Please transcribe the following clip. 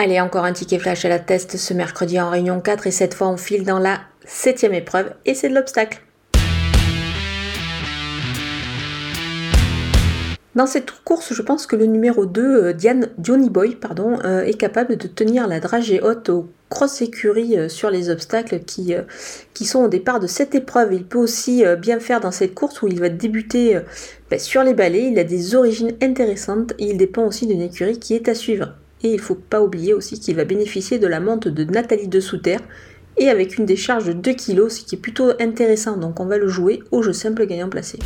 Allez, encore un ticket flash à la test ce mercredi en réunion 4 et cette fois on file dans la septième épreuve et c'est de l'obstacle. Dans cette course, je pense que le numéro 2, euh, Diane Johnny Boy, pardon, euh, est capable de tenir la dragée haute au cross écurie euh, sur les obstacles qui, qui sont au départ de cette épreuve. Il peut aussi bien faire dans cette course où il va débuter ben, sur les balais. Il a des origines intéressantes et il dépend aussi d'une écurie qui est à suivre. Et il ne faut pas oublier aussi qu'il va bénéficier de la monte de Nathalie de Souter et avec une décharge de 2 kg, ce qui est plutôt intéressant. Donc on va le jouer au jeu simple gagnant placé.